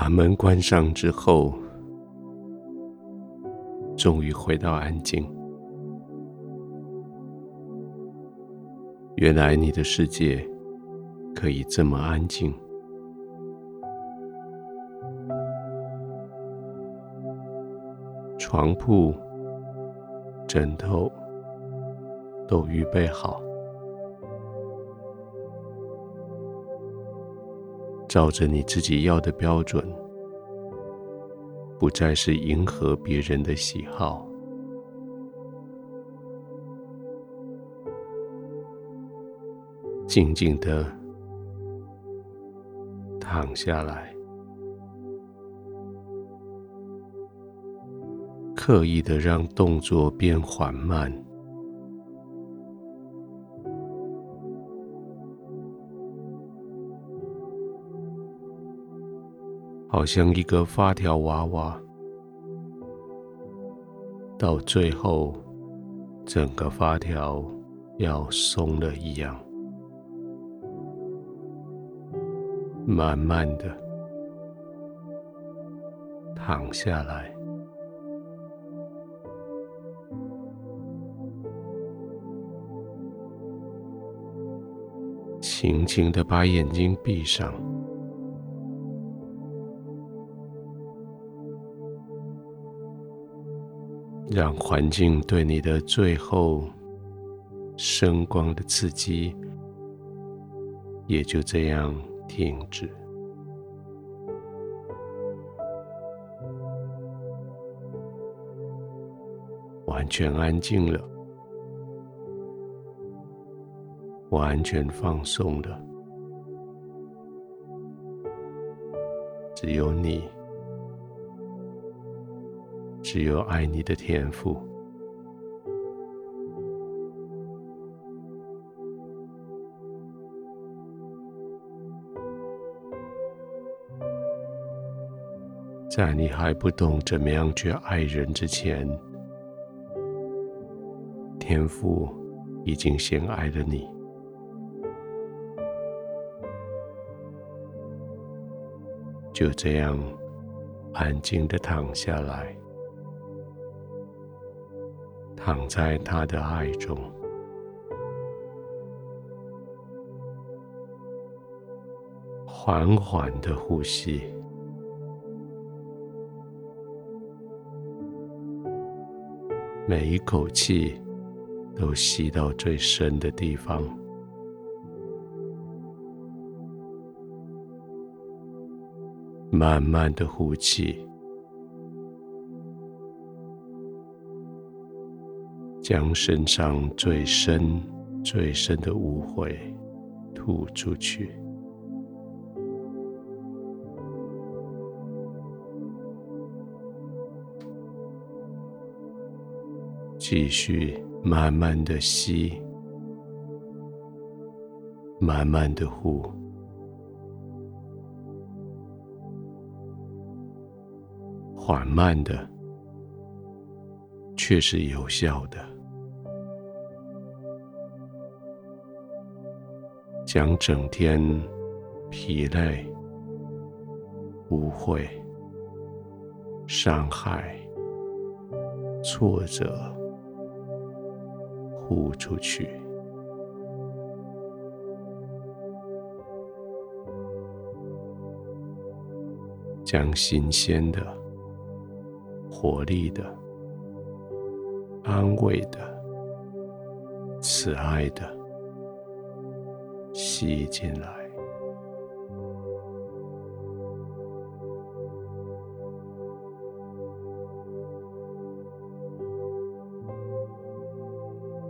把门关上之后，终于回到安静。原来你的世界可以这么安静。床铺、枕头都预备好，照着你自己要的标准，不再是迎合别人的喜好，静静的躺下来。刻意的让动作变缓慢，好像一个发条娃娃，到最后整个发条要松了一样，慢慢的躺下来。轻轻的把眼睛闭上，让环境对你的最后声光的刺激也就这样停止，完全安静了。完全放松了，只有你，只有爱你的天赋，在你还不懂怎么样去爱人之前，天父已经先爱了你。就这样安静的躺下来，躺在他的爱中，缓缓的呼吸，每一口气都吸到最深的地方。慢慢的呼气，将身上最深、最深的污秽吐出去。继续慢慢的吸，慢慢的呼。缓慢的，却是有效的，将整天疲累、污秽、伤害、挫折呼出去，将新鲜的。活力的、安慰的、慈爱的吸进来，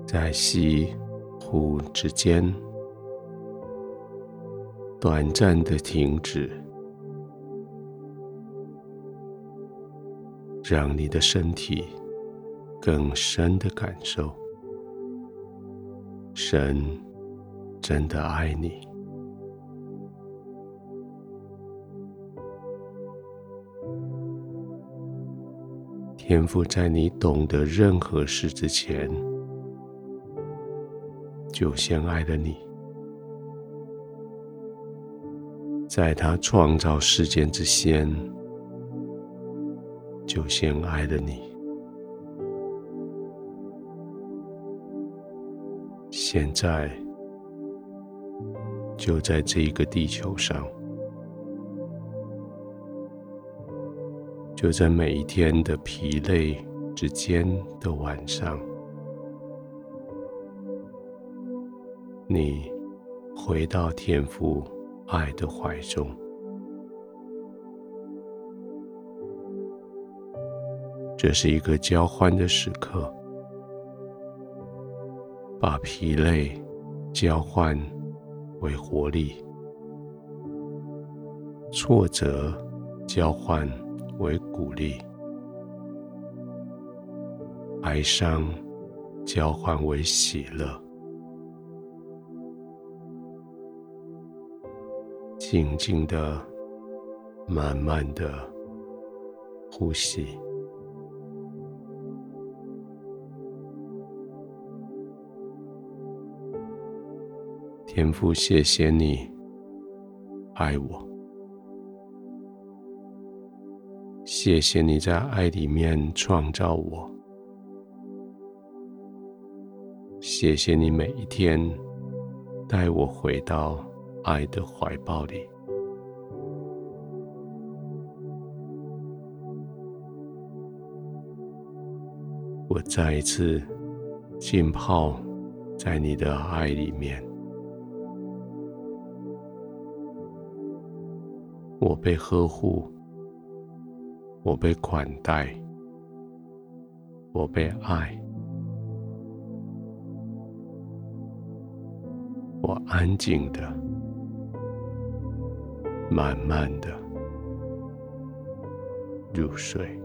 在吸呼之间，短暂的停止。让你的身体更深的感受，神真的爱你。天父在你懂得任何事之前，就先爱了你。在他创造世间之先，就先爱了你。现在，就在这一个地球上，就在每一天的疲累之间的晚上，你回到天父爱的怀中。这是一个交换的时刻，把疲累交换为活力，挫折交换为鼓励，哀伤交换为喜乐，静静的、慢慢的呼吸。天父，谢谢你爱我。谢谢你在爱里面创造我，谢谢你每一天带我回到爱的怀抱里。我再一次浸泡在你的爱里面，我被呵护。我被款待，我被爱，我安静的、慢慢的入睡。